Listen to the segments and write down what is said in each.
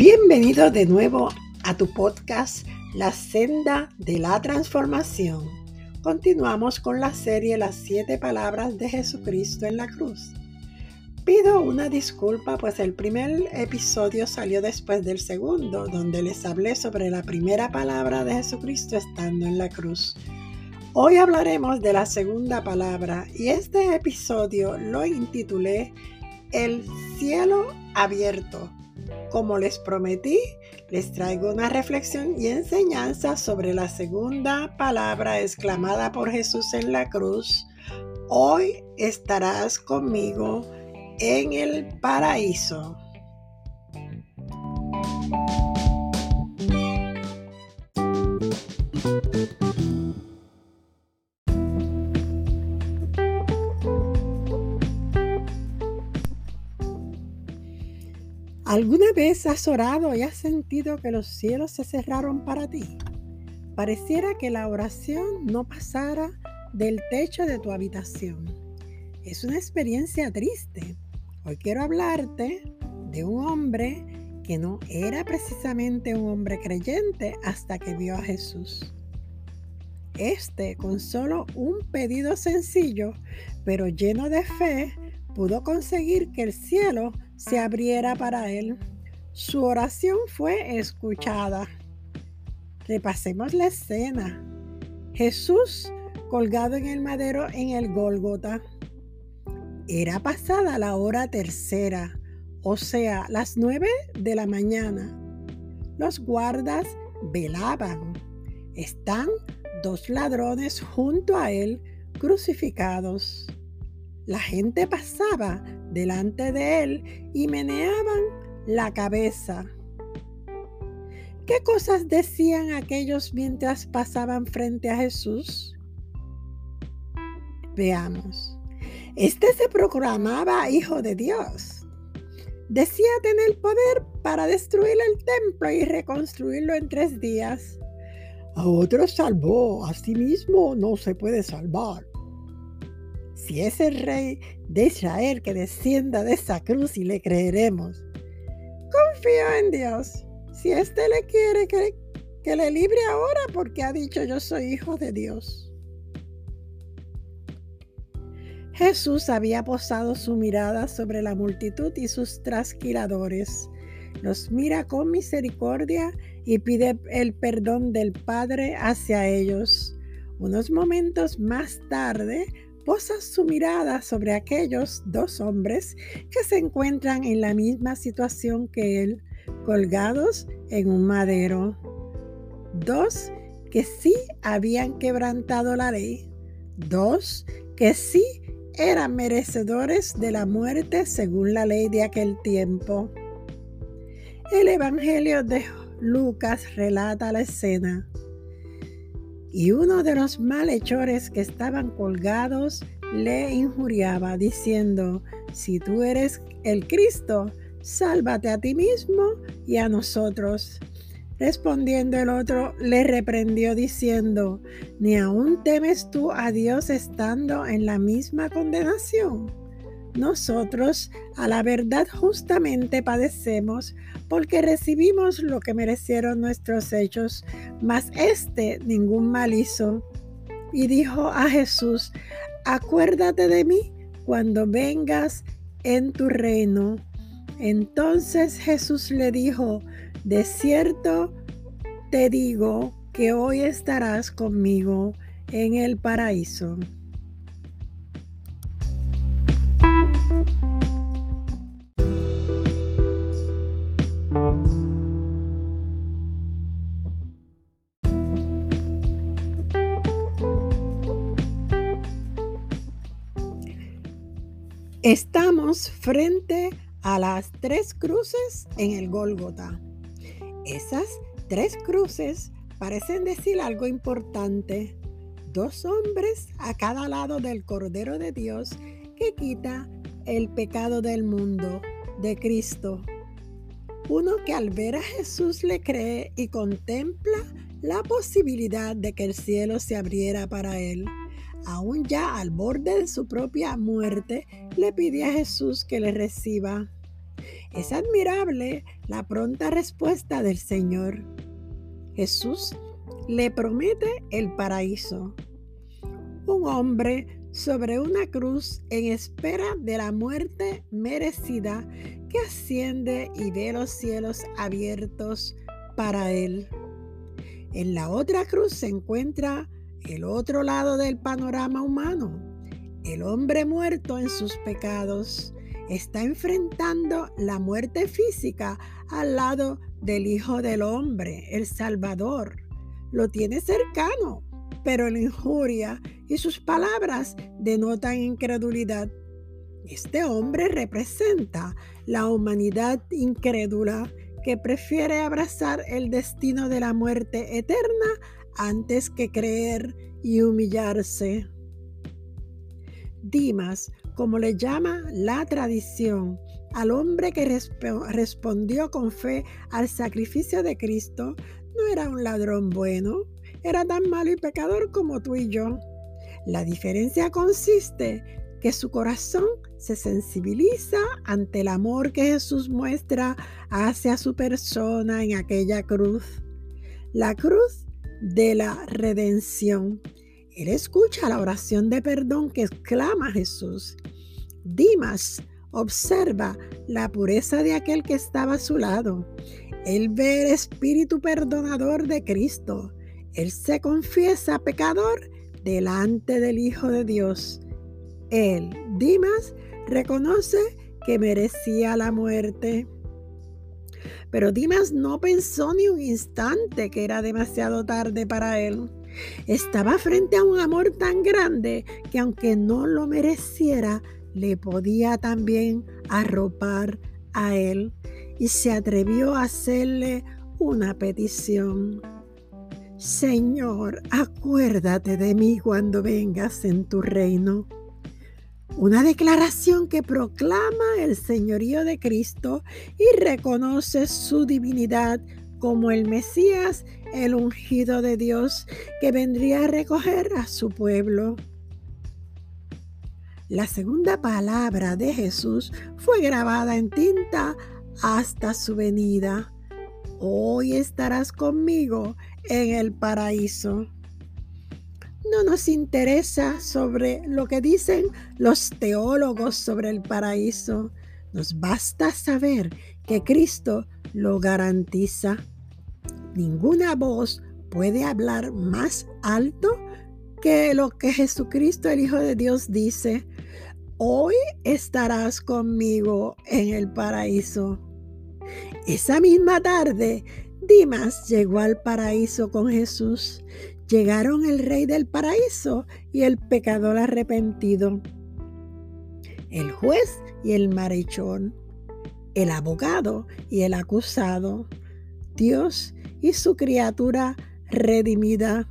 Bienvenido de nuevo a tu podcast La senda de la transformación. Continuamos con la serie Las siete palabras de Jesucristo en la cruz. Pido una disculpa pues el primer episodio salió después del segundo, donde les hablé sobre la primera palabra de Jesucristo estando en la cruz. Hoy hablaremos de la segunda palabra y este episodio lo intitulé El cielo abierto como les prometí, les traigo una reflexión y enseñanza sobre la segunda palabra exclamada por Jesús en la cruz. Hoy estarás conmigo en el paraíso. ¿Alguna vez has orado y has sentido que los cielos se cerraron para ti? Pareciera que la oración no pasara del techo de tu habitación. Es una experiencia triste. Hoy quiero hablarte de un hombre que no era precisamente un hombre creyente hasta que vio a Jesús. Este, con solo un pedido sencillo, pero lleno de fe, pudo conseguir que el cielo se abriera para él. Su oración fue escuchada. Repasemos la escena. Jesús colgado en el madero en el Gólgota. Era pasada la hora tercera, o sea, las nueve de la mañana. Los guardas velaban. Están dos ladrones junto a él crucificados. La gente pasaba delante de él y meneaban la cabeza. ¿Qué cosas decían aquellos mientras pasaban frente a Jesús? Veamos. Este se proclamaba hijo de Dios. Decía tener poder para destruir el templo y reconstruirlo en tres días. A otros salvó, a sí mismo no se puede salvar. Si es el rey de Israel que descienda de esa cruz y le creeremos. Confío en Dios. Si éste le quiere que, que le libre ahora porque ha dicho yo soy hijo de Dios. Jesús había posado su mirada sobre la multitud y sus trasquiladores. Los mira con misericordia y pide el perdón del Padre hacia ellos. Unos momentos más tarde, posa su mirada sobre aquellos dos hombres que se encuentran en la misma situación que él, colgados en un madero. Dos que sí habían quebrantado la ley. Dos que sí eran merecedores de la muerte según la ley de aquel tiempo. El Evangelio de Lucas relata la escena. Y uno de los malhechores que estaban colgados le injuriaba, diciendo, si tú eres el Cristo, sálvate a ti mismo y a nosotros. Respondiendo el otro, le reprendió diciendo, ¿ni aún temes tú a Dios estando en la misma condenación? Nosotros a la verdad justamente padecemos porque recibimos lo que merecieron nuestros hechos, mas éste ningún mal hizo. Y dijo a Jesús, acuérdate de mí cuando vengas en tu reino. Entonces Jesús le dijo, de cierto te digo que hoy estarás conmigo en el paraíso. Estamos frente a las tres cruces en el Gólgota. Esas tres cruces parecen decir algo importante. Dos hombres a cada lado del Cordero de Dios que quita el pecado del mundo, de Cristo. Uno que al ver a Jesús le cree y contempla la posibilidad de que el cielo se abriera para él aún ya al borde de su propia muerte, le pide a Jesús que le reciba. Es admirable la pronta respuesta del Señor. Jesús le promete el paraíso. Un hombre sobre una cruz en espera de la muerte merecida que asciende y ve los cielos abiertos para él. En la otra cruz se encuentra el otro lado del panorama humano. El hombre muerto en sus pecados está enfrentando la muerte física al lado del Hijo del Hombre, el Salvador. Lo tiene cercano, pero la injuria y sus palabras denotan incredulidad. Este hombre representa la humanidad incrédula que prefiere abrazar el destino de la muerte eterna antes que creer y humillarse. Dimas, como le llama la tradición, al hombre que respondió con fe al sacrificio de Cristo, no era un ladrón bueno, era tan malo y pecador como tú y yo. La diferencia consiste que su corazón se sensibiliza ante el amor que Jesús muestra hacia su persona en aquella cruz. La cruz de la redención. Él escucha la oración de perdón que exclama Jesús. Dimas observa la pureza de aquel que estaba a su lado. Él ve el espíritu perdonador de Cristo. Él se confiesa pecador delante del Hijo de Dios. Él, Dimas, reconoce que merecía la muerte. Pero Dimas no pensó ni un instante que era demasiado tarde para él. Estaba frente a un amor tan grande que aunque no lo mereciera, le podía también arropar a él y se atrevió a hacerle una petición. Señor, acuérdate de mí cuando vengas en tu reino. Una declaración que proclama el señorío de Cristo y reconoce su divinidad como el Mesías, el ungido de Dios, que vendría a recoger a su pueblo. La segunda palabra de Jesús fue grabada en tinta hasta su venida. Hoy estarás conmigo en el paraíso no nos interesa sobre lo que dicen los teólogos sobre el paraíso. Nos basta saber que Cristo lo garantiza. Ninguna voz puede hablar más alto que lo que Jesucristo, el Hijo de Dios, dice. Hoy estarás conmigo en el paraíso. Esa misma tarde, Dimas llegó al paraíso con Jesús llegaron el rey del paraíso y el pecador arrepentido, el juez y el marechón, el abogado y el acusado, Dios y su criatura redimida.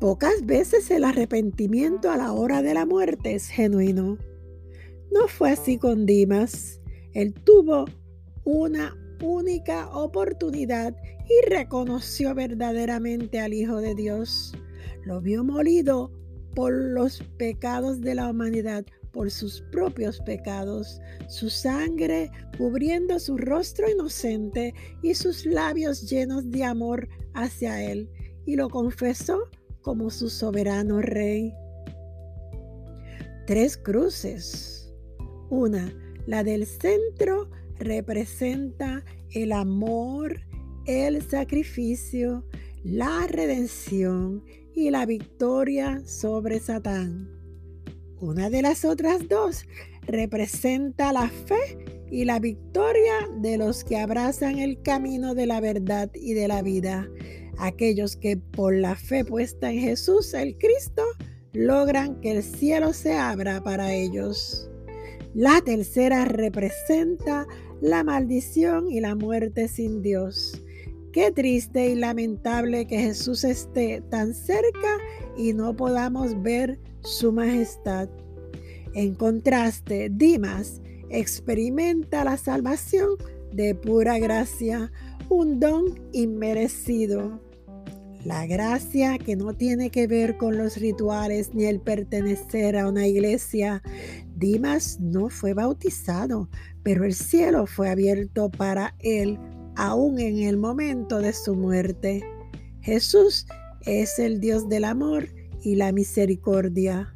Pocas veces el arrepentimiento a la hora de la muerte es genuino. No fue así con Dimas. Él tuvo una única oportunidad y reconoció verdaderamente al Hijo de Dios. Lo vio molido por los pecados de la humanidad, por sus propios pecados, su sangre cubriendo su rostro inocente y sus labios llenos de amor hacia él, y lo confesó como su soberano rey. Tres cruces. Una, la del centro, representa el amor, el sacrificio, la redención y la victoria sobre Satán. Una de las otras dos representa la fe y la victoria de los que abrazan el camino de la verdad y de la vida, aquellos que por la fe puesta en Jesús el Cristo logran que el cielo se abra para ellos. La tercera representa la maldición y la muerte sin Dios. Qué triste y lamentable que Jesús esté tan cerca y no podamos ver su majestad. En contraste, Dimas experimenta la salvación de pura gracia, un don inmerecido. La gracia que no tiene que ver con los rituales ni el pertenecer a una iglesia. Dimas no fue bautizado, pero el cielo fue abierto para él aún en el momento de su muerte. Jesús es el Dios del amor y la misericordia.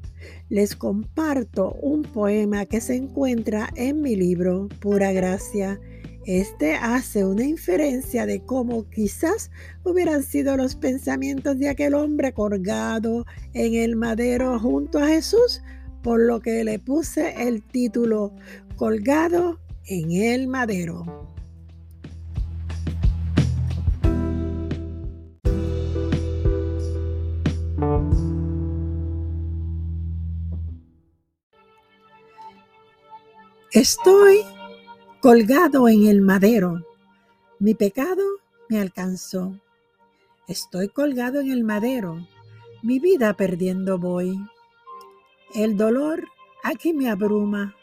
Les comparto un poema que se encuentra en mi libro Pura Gracia este hace una inferencia de cómo quizás hubieran sido los pensamientos de aquel hombre colgado en el madero junto a Jesús, por lo que le puse el título Colgado en el madero. Estoy colgado en el madero. Mi pecado me alcanzó. Estoy colgado en el madero. Mi vida perdiendo voy. El dolor aquí me abruma.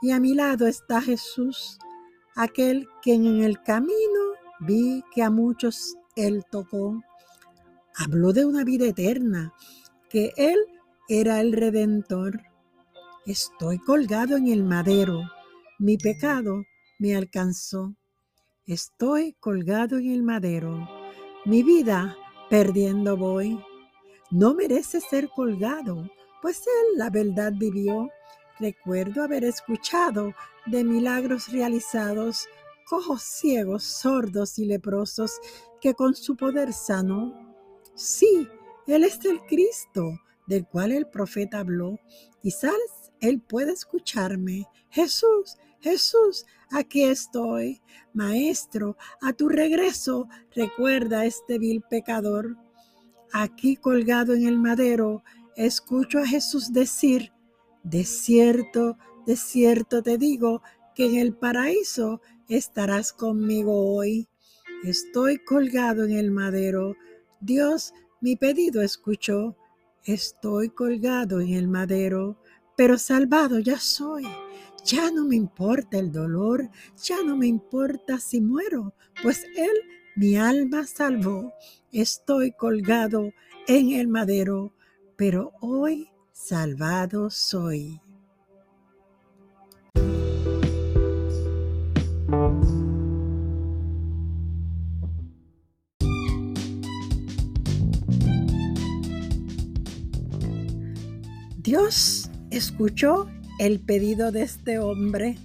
Y a mi lado está Jesús, aquel que en el camino vi que a muchos él tocó. Habló de una vida eterna, que él era el redentor. Estoy colgado en el madero mi pecado me alcanzó. Estoy colgado en el madero. Mi vida perdiendo voy. No merece ser colgado, pues él la verdad vivió. Recuerdo haber escuchado de milagros realizados, cojos ciegos, sordos y leprosos, que con su poder sanó. Sí, él es el Cristo, del cual el profeta habló. Quizás él puede escucharme. Jesús, Jesús, aquí estoy. Maestro, a tu regreso, recuerda a este vil pecador. Aquí colgado en el madero, escucho a Jesús decir, de cierto, de cierto te digo, que en el paraíso estarás conmigo hoy. Estoy colgado en el madero. Dios mi pedido escuchó. Estoy colgado en el madero, pero salvado ya soy. Ya no me importa el dolor, ya no me importa si muero, pues Él mi alma salvó. Estoy colgado en el madero, pero hoy salvado soy. Dios escuchó el pedido de este hombre,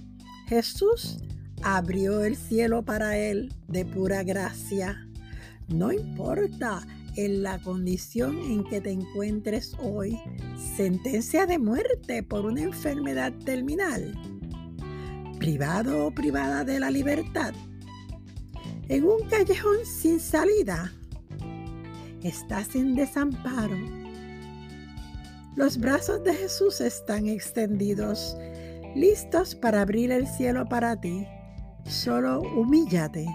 Jesús abrió el cielo para él de pura gracia. No importa en la condición en que te encuentres hoy, sentencia de muerte por una enfermedad terminal, privado o privada de la libertad, en un callejón sin salida, estás en desamparo los brazos de Jesús están extendidos, listos para abrir el cielo para ti. Solo humíllate,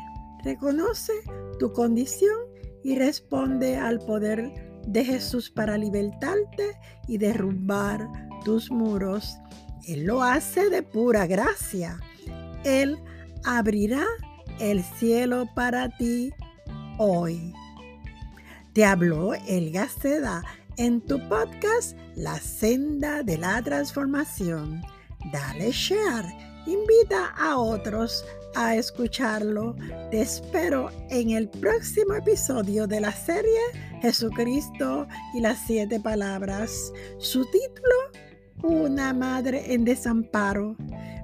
reconoce tu condición y responde al poder de Jesús para libertarte y derrumbar tus muros. Él lo hace de pura gracia. Él abrirá el cielo para ti hoy. Te habló El Gaceda en tu podcast La senda de la transformación. Dale share, invita a otros a escucharlo. Te espero en el próximo episodio de la serie Jesucristo y las siete palabras. Su título, Una madre en desamparo,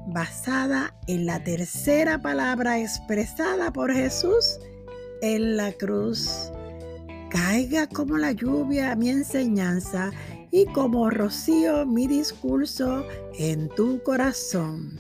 basada en la tercera palabra expresada por Jesús en la cruz. Caiga como la lluvia mi enseñanza y como rocío mi discurso en tu corazón.